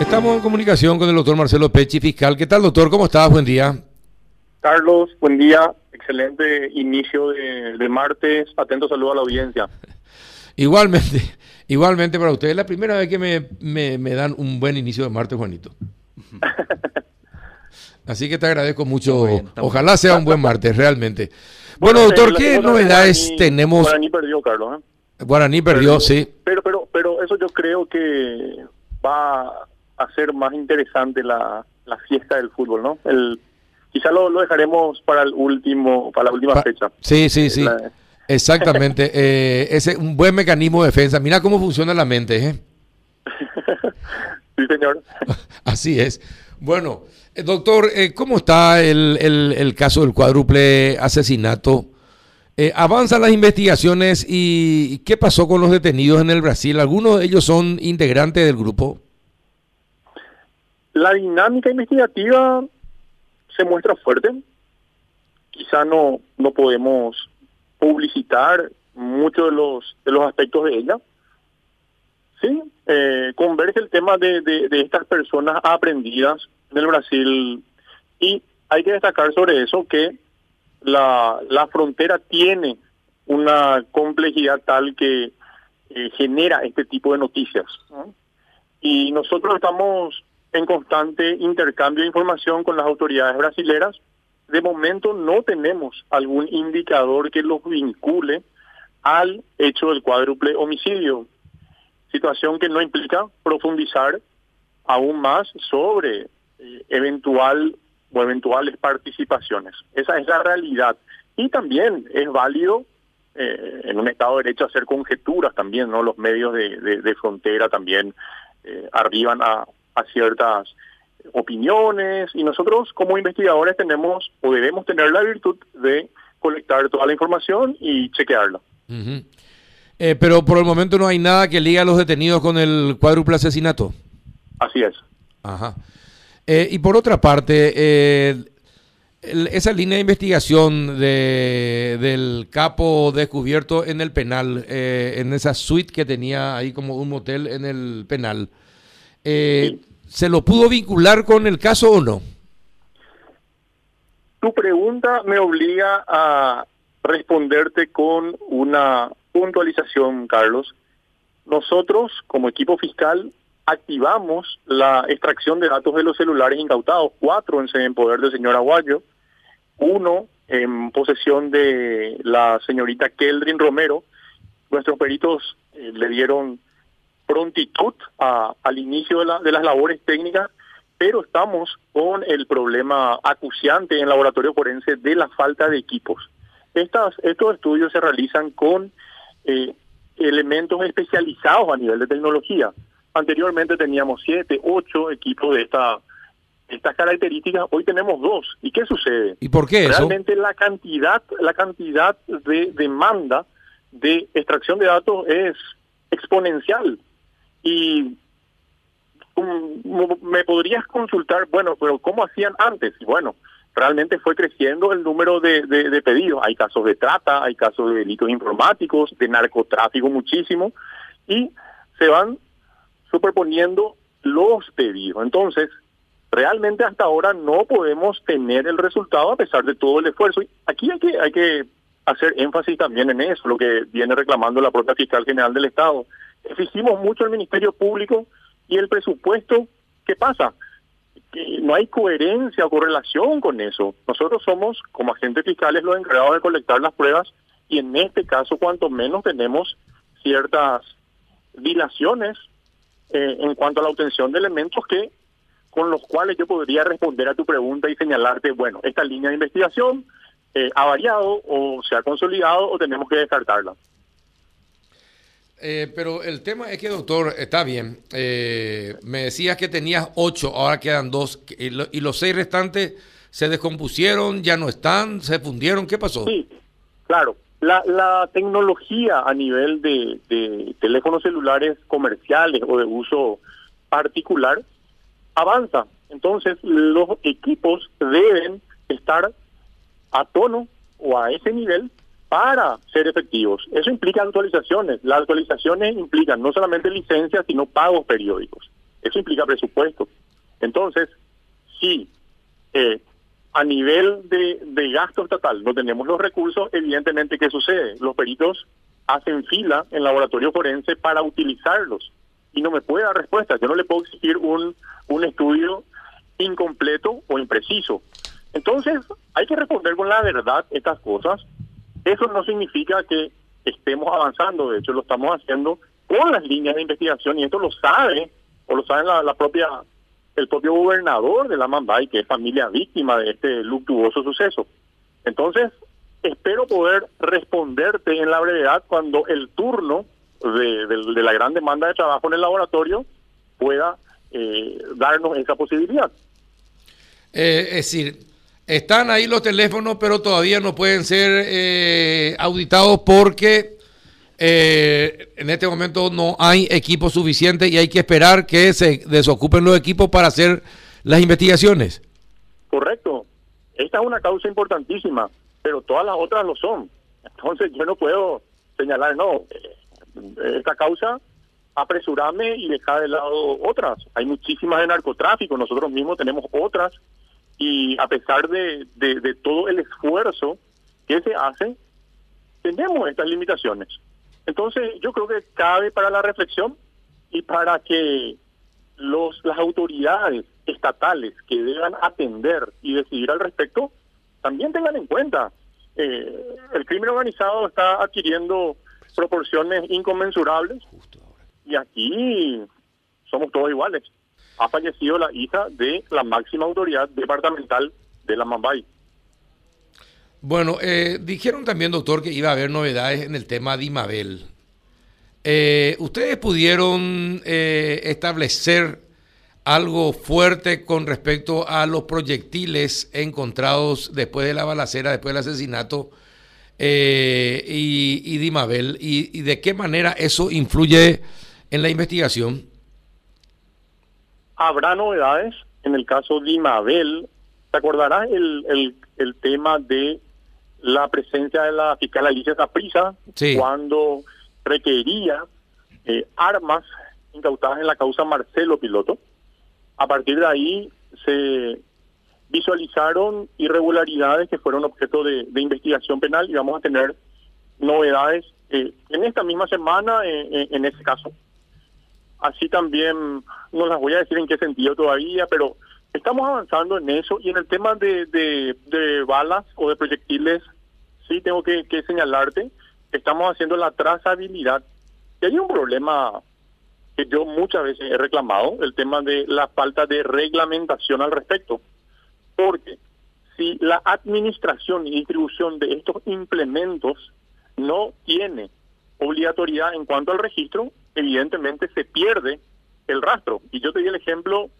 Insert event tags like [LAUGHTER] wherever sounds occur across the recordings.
Estamos en comunicación con el doctor Marcelo Pechi, fiscal. ¿Qué tal, doctor? ¿Cómo estás? Buen día. Carlos, buen día. Excelente inicio de, martes. Atento saludo a la audiencia. [LAUGHS] Igualmente, igualmente para ustedes. Es la primera vez que me, me dan un buen inicio de martes, Juanito. [LAUGHS] Así que te agradezco mucho. Ojalá sea un buen martes, realmente. [LAUGHS] Bueno, doctor, ¿qué novedades tenemos? Guaraní perdió, Carlos. ¿eh? Guaraní perdió, sí. Pero, pero, pero eso yo creo que va a ser más interesante la, fiesta del fútbol, ¿no? El, quizá lo, dejaremos para el último, para la última fecha. Sí, sí, sí. Exactamente. [LAUGHS] eh, es un buen mecanismo de defensa. Mira cómo funciona la mente, ¿eh? sí, señor. [LAUGHS] Así es. Bueno, eh, doctor, eh, ¿cómo está el, caso del cuádruple asesinato? Eh, ¿Avanzan las investigaciones y qué pasó con los detenidos en el Brasil? ¿Algunos de ellos son integrantes del grupo? La dinámica investigativa se muestra fuerte. Quizá no, no podemos publicitar muchos de los, de los aspectos de ella. Sí, eh, converge el tema de, de, estas personas aprendidas en el Brasil y hay que destacar sobre eso que la, la frontera tiene una complejidad tal que eh, genera este tipo de noticias. Y nosotros estamos en constante intercambio de información con las autoridades brasileras. De momento no tenemos algún indicador que los vincule al hecho del cuádruple homicidio, situación que no implica profundizar aún más sobre eh, eventual o eventuales participaciones. Esa es la realidad. Y también es válido eh, en un Estado de Derecho hacer conjeturas también, ¿no? Los medios de, frontera también eh, arriban a, ciertas opiniones y nosotros como investigadores tenemos o debemos tener la virtud de colectar toda la información y chequearla. Eh, pero por el momento no hay nada que liga a los detenidos con el cuádruple asesinato. Así es. Ajá. Eh, y por otra parte, eh, esa línea de investigación de, del capo descubierto en el penal, en esa suite que tenía ahí como un motel en el penal, ¿se lo pudo vincular con el caso o no? Tu pregunta me obliga a responderte con una puntualización, Carlos. Nosotros, como equipo fiscal, activamos la extracción de datos de los celulares incautados, cuatro en poder del señor Aguayo, uno en posesión de la señorita Keldrin Romero. Nuestros peritos eh, le dieron prontitud al inicio de, de las labores técnicas, pero estamos con el problema acuciante en laboratorio forense de la falta de equipos. Estas, estos estudios se realizan con eh, elementos especializados a nivel de tecnología. Anteriormente teníamos siete, ocho equipos de esta estas características, hoy tenemos dos. ¿Y qué sucede? ¿Y por qué Realmente la cantidad, la cantidad de demanda de extracción de datos es exponencial. Y me podrías consultar, bueno, pero ¿cómo hacían antes? Bueno, realmente fue creciendo el número de, de, pedidos. Hay casos de trata, hay casos de delitos informáticos, de narcotráfico muchísimo, y se van superponiendo los pedidos. Entonces, realmente hasta ahora no podemos tener el resultado a pesar de todo el esfuerzo. Y aquí hay que, hay que hacer énfasis también en eso, lo que viene reclamando la propia fiscal general del Estado. Exigimos mucho al Ministerio Público y el presupuesto, ¿qué pasa? no hay coherencia o correlación con eso. Nosotros somos, como agentes fiscales, los encargados de colectar las pruebas y en este caso, cuanto menos tenemos ciertas dilaciones eh, en cuanto a la obtención de elementos que con los cuales yo podría responder a tu pregunta y señalarte, bueno, esta línea de investigación eh, ha variado o se ha consolidado o tenemos que descartarla. Eh, pero el tema es que, doctor, está bien. Eh, me decías que tenías ocho, ahora quedan dos. Y, los seis restantes se descompusieron, ya no están, se fundieron. ¿Qué pasó? Sí, claro. La, la tecnología a nivel de, de teléfonos celulares comerciales o de uso particular avanza. Entonces, los equipos deben estar a tono o a ese nivel para ser efectivos. Eso implica actualizaciones. Las actualizaciones implican no solamente licencias, sino pagos periódicos. Eso implica presupuesto. Entonces, si eh, a nivel de, de gasto estatal no tenemos los recursos, evidentemente, ¿qué sucede? Los peritos hacen fila en laboratorio forense para utilizarlos y no me puede dar respuesta. Yo no le puedo exigir un, un estudio incompleto o impreciso. Entonces, hay que responder con la verdad estas cosas. Eso no significa que estemos avanzando, de hecho lo estamos haciendo con las líneas de investigación y esto lo sabe o lo sabe la, propia el propio gobernador de la Mambay, que es familia víctima de este luctuoso suceso. Entonces, espero poder responderte en la brevedad cuando el turno de, de la gran demanda de trabajo en el laboratorio pueda eh, darnos esa posibilidad. Eh, es decir, están ahí los teléfonos, pero todavía no pueden ser eh, auditados porque eh, en este momento no hay equipo suficiente y hay que esperar que se desocupen los equipos para hacer las investigaciones. Correcto. Esta es una causa importantísima, pero todas las otras lo son. Entonces yo no puedo señalar, no, esta causa apresurarme y dejar de lado otras. Hay muchísimas de narcotráfico, nosotros mismos tenemos otras y a pesar de, de, todo el esfuerzo que se hace, tenemos estas limitaciones. Entonces, yo creo que cabe para la reflexión y para que los las autoridades estatales que deban atender y decidir al respecto también tengan en cuenta eh, el crimen organizado está adquiriendo proporciones inconmensurables y aquí somos todos iguales ha fallecido la hija de la máxima autoridad departamental de la Mambay. Bueno, eh, dijeron también, doctor, que iba a haber novedades en el tema de Imabel. Eh, ¿Ustedes pudieron eh, establecer algo fuerte con respecto a los proyectiles encontrados después de la balacera, después del asesinato y, y, de Imabel? y de qué manera eso influye en la investigación? Habrá novedades en el caso de Imabel. ¿Te acordarás el, el, el tema de la presencia de la fiscal Alicia Zaprisa cuando requería eh, armas incautadas en la causa Marcelo Piloto? A partir de ahí se visualizaron irregularidades que fueron objeto de, investigación penal y vamos a tener novedades eh, en esta misma semana eh, en ese caso. Así también, no las voy a decir en qué sentido todavía, pero estamos avanzando en eso y en el tema de, de, balas o de proyectiles, sí tengo que, señalarte, estamos haciendo la trazabilidad. Y hay un problema que yo muchas veces he reclamado, el tema de la falta de reglamentación al respecto. Porque si la administración y distribución de estos implementos no tiene obligatoriedad en cuanto al registro, evidentemente se pierde el rastro. Y yo te di el ejemplo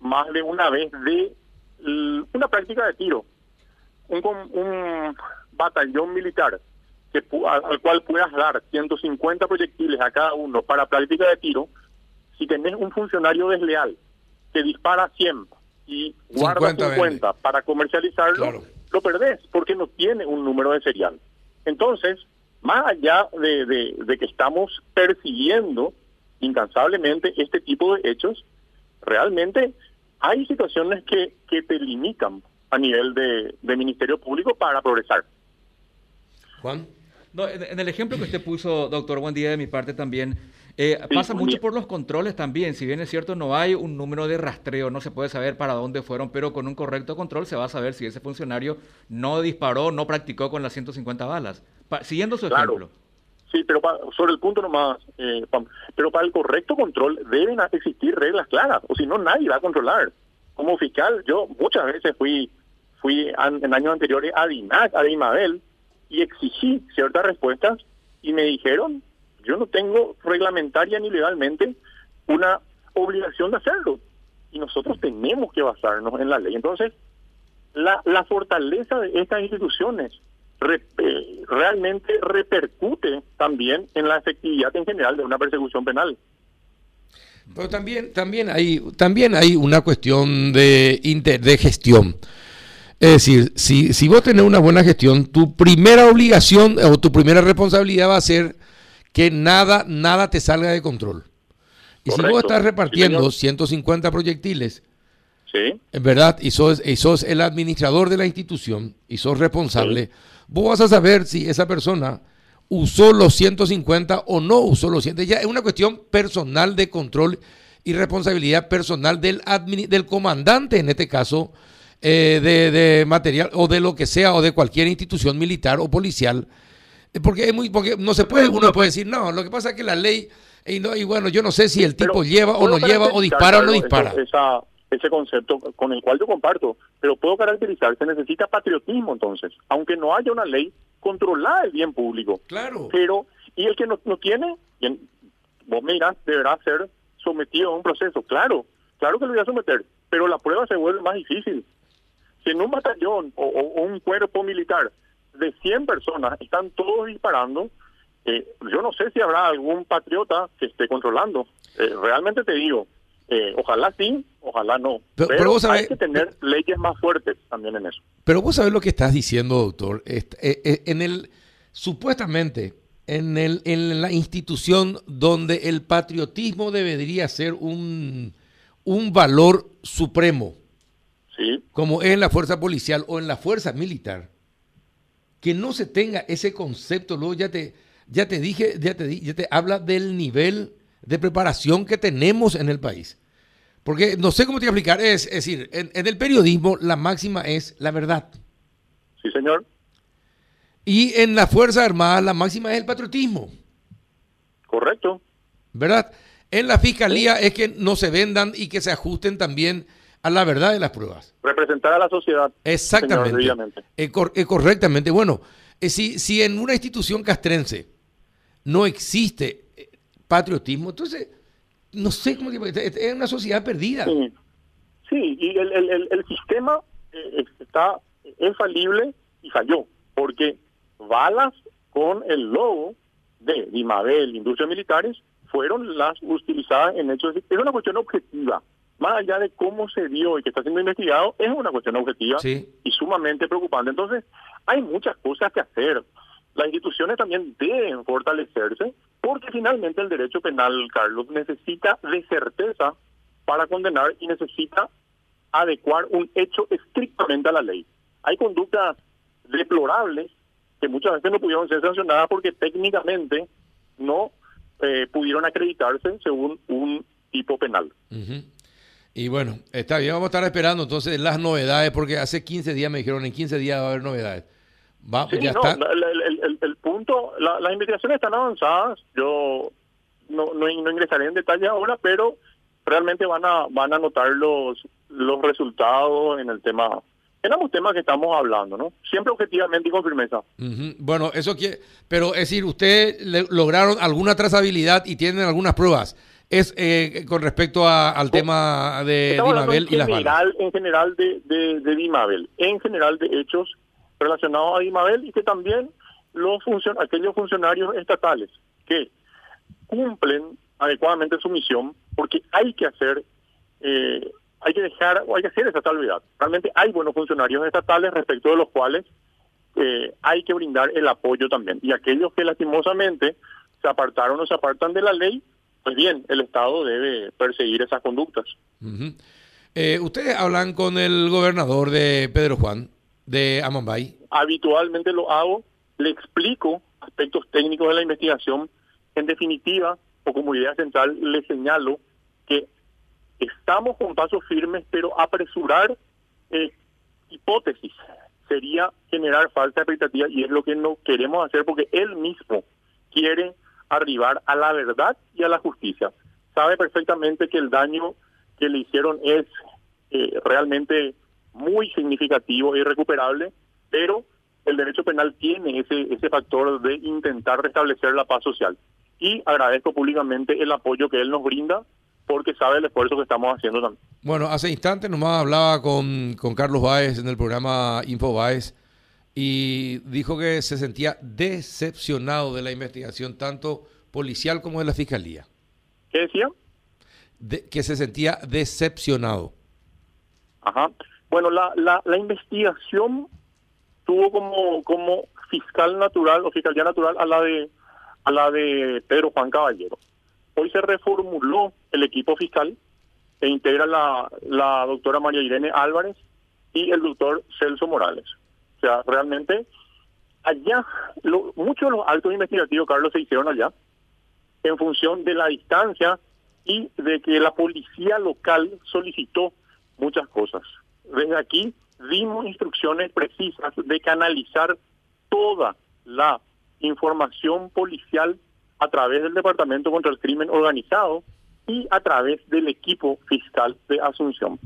más de una vez de una práctica de tiro. Un, un batallón militar que al, cual puedas dar 150 proyectiles a cada uno para práctica de tiro, si tenés un funcionario desleal que dispara 100 y guarda 50, para comercializarlo, lo perdés porque no tiene un número de serial. Entonces, más allá de, que estamos persiguiendo incansablemente este tipo de hechos, realmente hay situaciones que, que te limitan a nivel de, Ministerio Público para progresar. Juan. No, en, el ejemplo que usted puso, doctor, buen día de mi parte también. Eh, pasa mucho por los controles también. Si bien es cierto, no hay un número de rastreo, no se puede saber para dónde fueron, pero con un correcto control se va a saber si ese funcionario no disparó, no practicó con las 150 balas siguiendo su ejemplo. Sí, pero sobre el punto nomás, eh, pero para el correcto control deben existir reglas claras, o si no nadie va a controlar. Como fiscal, yo muchas veces fui fui en años anteriores a DINAC, a DIMABEL, y exigí ciertas respuestas y me dijeron, yo no tengo reglamentaria ni legalmente una obligación de hacerlo. Y nosotros tenemos que basarnos en la ley. Entonces, la, la fortaleza de estas instituciones eh, realmente repercute también en la efectividad en general de una persecución penal. Pero también, también, hay, también hay una cuestión de, de gestión. Es decir, si, si vos tenés una buena gestión, tu primera obligación o tu primera responsabilidad va a ser que nada, nada te salga de control. Y si vos estás repartiendo 150 proyectiles, sí. en verdad, y sos, y sos el administrador de la institución y sos responsable, vos vas a saber si esa persona usó los 150 o no usó los 100. Ya es una cuestión personal de control y responsabilidad personal del, del comandante, en este caso, eh, de, material o de lo que sea o de cualquier institución militar o policial. Eh, porque es muy, porque no se puede, uno puede decir, no, lo que pasa es que la ley, y, no, y bueno, yo no sé si el tipo lleva o no lleva, o dispara o no dispara. Ese concepto con el cual yo comparto, pero puedo caracterizar, se necesita patriotismo entonces, aunque no haya una ley controlada el bien público. Claro. Pero, y el que no, no tiene, vos me dirás, deberá ser sometido a un proceso. Claro, claro que lo voy a someter, pero la prueba se vuelve más difícil. Si en un batallón o, un cuerpo militar de 100 personas están todos disparando, eh, yo no sé si habrá algún patriota que esté controlando. Eh, realmente te digo, eh, ojalá sí, ojalá no. Pero, hay que tener leyes más fuertes también en eso. Pero vos sabés lo que estás diciendo, doctor. en el supuestamente en, el, en la institución donde el patriotismo debería ser un, un valor supremo, sí. como es en la fuerza policial o en la fuerza militar, que no se tenga ese concepto, luego ya te, ya te dije, ya te, ya te habla del nivel de preparación que tenemos en el país. Porque no sé cómo te voy a explicar, es, es decir, en, en el periodismo la máxima es la verdad. Sí, señor. Y en la Fuerza Armada la máxima es el patriotismo. Correcto. ¿Verdad? En la Fiscalía es que no se vendan y que se ajusten también a la verdad de las pruebas. Representar a la sociedad. Exactamente. Eh, eh, correctamente. Bueno, eh, si, si en una institución castrense no existe patriotismo, entonces, no sé cómo... Es una sociedad perdida. Sí, y el, el, el, sistema está, es falible y falló, porque balas con el logo de Dimabel, Industrias Militares, fueron las utilizadas en hechos. Es una cuestión objetiva. Más allá de cómo se dio y que está siendo investigado, es una cuestión objetiva y sumamente preocupante. Entonces, hay muchas cosas que hacer. Las instituciones también deben fortalecerse porque finalmente el derecho penal, Carlos, necesita de certeza para condenar y necesita adecuar un hecho estrictamente a la ley. Hay conductas deplorables que muchas veces no pudieron ser sancionadas porque técnicamente no eh, pudieron acreditarse según un tipo penal. Y bueno, está bien, vamos a estar esperando entonces las novedades, porque hace 15 días me dijeron, en 15 días va a haber novedades. Va, ya está. El, punto, las investigaciones están avanzadas, yo no, no, no ingresaré en detalle ahora, pero realmente van a van a notar los los resultados en el tema en ambos temas que estamos hablando, ¿no? Siempre objetivamente y con firmeza. Bueno, eso quiere, pero es decir, ¿usted lograron alguna trazabilidad y tienen algunas pruebas? Es eh, con respecto al tema de Dimabel y las balas. En general de, de, Dimabel, en general de hechos relacionados a Dimabel y que también los funcion aquellos funcionarios estatales que cumplen adecuadamente su misión, porque hay que hacer eh, hay que dejar o hay que hacer esa salvedad. Realmente hay buenos funcionarios estatales respecto de los cuales eh, hay que brindar el apoyo también. Y aquellos que lastimosamente se apartaron o se apartan de la ley, pues bien, el Estado debe perseguir esas conductas. Eh, ¿Ustedes hablan con el gobernador de Pedro Juan, de Amambay? Habitualmente lo hago, le explico aspectos técnicos de la investigación. En definitiva, o como idea central, le señalo que Estamos con pasos firmes, pero apresurar eh, hipótesis sería generar falsa expectativa y es lo que no queremos hacer porque él mismo quiere arribar a la verdad y a la justicia. Sabe perfectamente que el daño que le hicieron es eh, realmente muy significativo e irrecuperable, pero el derecho penal tiene ese, ese factor de intentar restablecer la paz social. Y agradezco públicamente el apoyo que él nos brinda porque sabe el esfuerzo que estamos haciendo también. Bueno, hace instantes nomás hablaba con, con Carlos Báez en el programa Info Báez y dijo que se sentía decepcionado de la investigación, tanto policial como de la fiscalía. ¿Qué decía? que se sentía decepcionado. Ajá. Bueno, la, la, la investigación tuvo como, como fiscal natural o fiscalía natural a la de a la de Pedro Juan Caballero hoy se reformuló el equipo fiscal e integra la, la doctora María Irene Álvarez y el doctor Celso Morales. O sea, realmente allá, lo, muchos de los altos investigativos, Carlos, se hicieron allá en función de la distancia y de que la policía local solicitó muchas cosas. Desde aquí dimos instrucciones precisas de canalizar toda la información policial a través del Departamento contra el Crimen Organizado y a través del equipo fiscal de Asunción.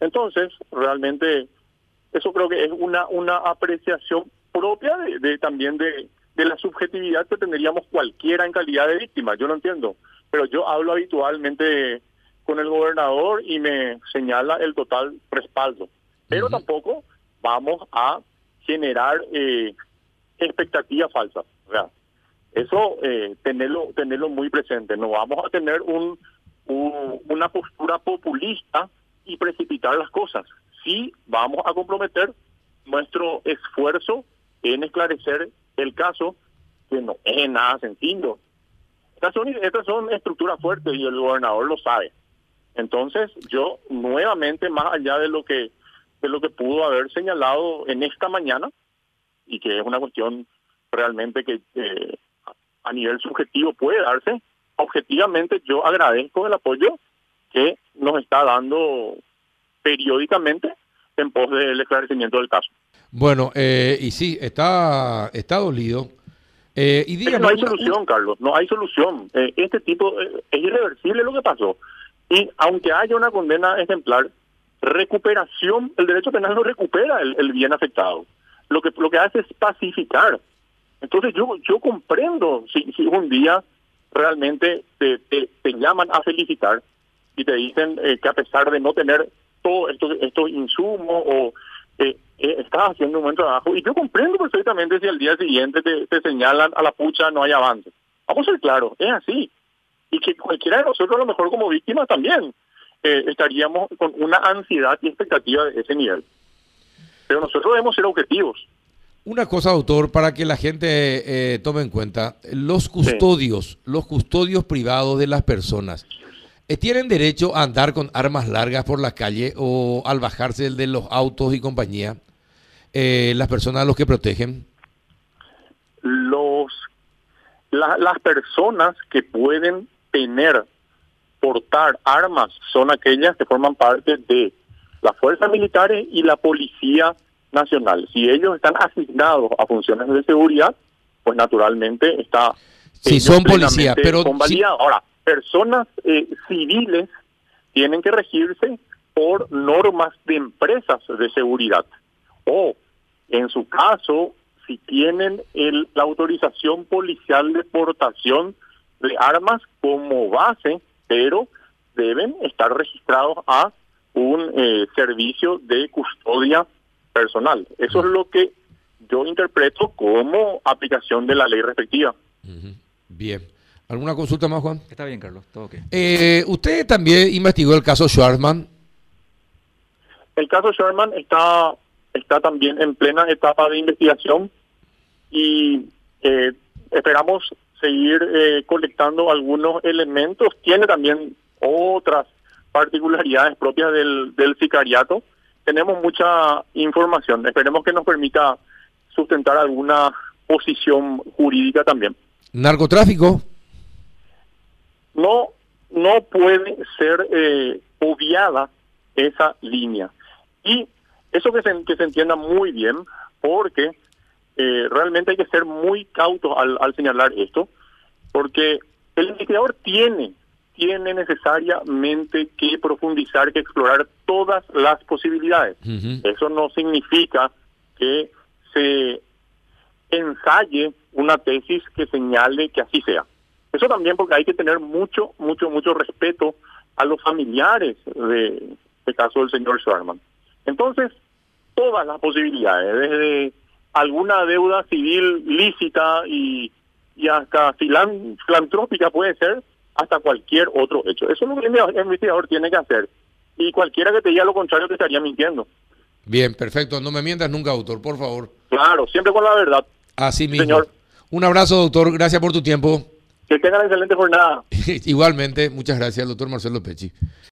Entonces, realmente, eso creo que es una, una apreciación propia de, también de, de la subjetividad que tendríamos cualquiera en calidad de víctima. Yo no entiendo, pero yo hablo habitualmente con el gobernador y me señala el total respaldo. Pero tampoco vamos a generar eh, expectativas falsas. Eso eh, tenerlo tenerlo muy presente. No vamos a tener un, una postura populista y precipitar las cosas. Sí vamos a comprometer nuestro esfuerzo en esclarecer el caso, que no es nada sencillo. Estas son, estas son estructuras fuertes y el gobernador lo sabe. Entonces, yo nuevamente, más allá de lo que de lo que pudo haber señalado en esta mañana, y que es una cuestión realmente que eh, a nivel subjetivo puede darse, objetivamente yo agradezco el apoyo que nos está dando periódicamente en pos del esclarecimiento del caso. Bueno, eh, y sí, está, está dolido. Eh, y no hay solución, Carlos, no hay solución. Eh, este tipo es irreversible lo que pasó. Y aunque haya una condena ejemplar, recuperación, el derecho penal no recupera el, bien afectado. Lo que lo que hace es pacificar. Entonces yo yo comprendo si, si un día realmente te, te, llaman a felicitar y te dicen que a pesar de no tener todos estos, estos insumos o eh, eh, estás haciendo un buen trabajo y yo comprendo perfectamente si al día siguiente te, señalan a la pucha no hay avance. Vamos a ser claros, es así. Y que cualquiera de nosotros, a lo mejor como víctimas también, eh, estaríamos con una ansiedad y expectativa de ese nivel. Pero nosotros debemos ser objetivos. Una cosa, doctor, para que la gente eh, tome en cuenta, los custodios, los custodios privados de las personas, eh, ¿Tienen derecho a andar con armas largas por la calle o al bajarse de los autos y compañía? Eh, las personas a los que protegen. Los las personas que pueden tener portar armas son aquellas que forman parte de las fuerzas militares y la policía nacional. Si ellos están asignados a funciones de seguridad, pues naturalmente está. Si son policías, pero ahora personas eh, civiles tienen que regirse por normas de empresas de seguridad. O, en su caso, si tienen el, la autorización policial de portación de armas como base, pero deben estar registrados a un eh, servicio de custodia personal. Eso es lo que yo interpreto como aplicación de la ley respectiva. Bien. ¿Alguna consulta más, Juan? Está bien, Carlos, todo ok. Eh, ¿Usted también investigó el caso Schwarzman? El caso Schwarzman está, está también en plena etapa de investigación y eh, esperamos seguir eh, colectando algunos elementos. Tiene también otras particularidades propias del, del sicariato. Tenemos mucha información. Esperemos que nos permita sustentar alguna posición jurídica también. ¿Narcotráfico? no no puede ser eh, obviada esa línea. Y eso que se, que se entienda muy bien, porque eh, realmente hay que ser muy cautos al, al señalar esto, porque el investigador tiene, tiene necesariamente que profundizar, que explorar todas las posibilidades. Eso no significa que se ensaye una tesis que señale que así sea. Eso también porque hay que tener mucho, mucho, mucho respeto a los familiares de este caso del señor Sherman. Entonces, todas las posibilidades, desde alguna deuda civil lícita y, y hasta filantrópica puede ser, hasta cualquier otro hecho. Eso es lo que el investigador tiene que hacer. Y cualquiera que te diga lo contrario te estaría mintiendo. Bien, perfecto. No me mientas nunca, doctor, por favor. Claro, siempre con la verdad. Así mismo. Señor. Un abrazo, doctor. Gracias por tu tiempo. Que tengan excelente jornada. [LAUGHS] Igualmente, muchas gracias, doctor Marcelo Pechi.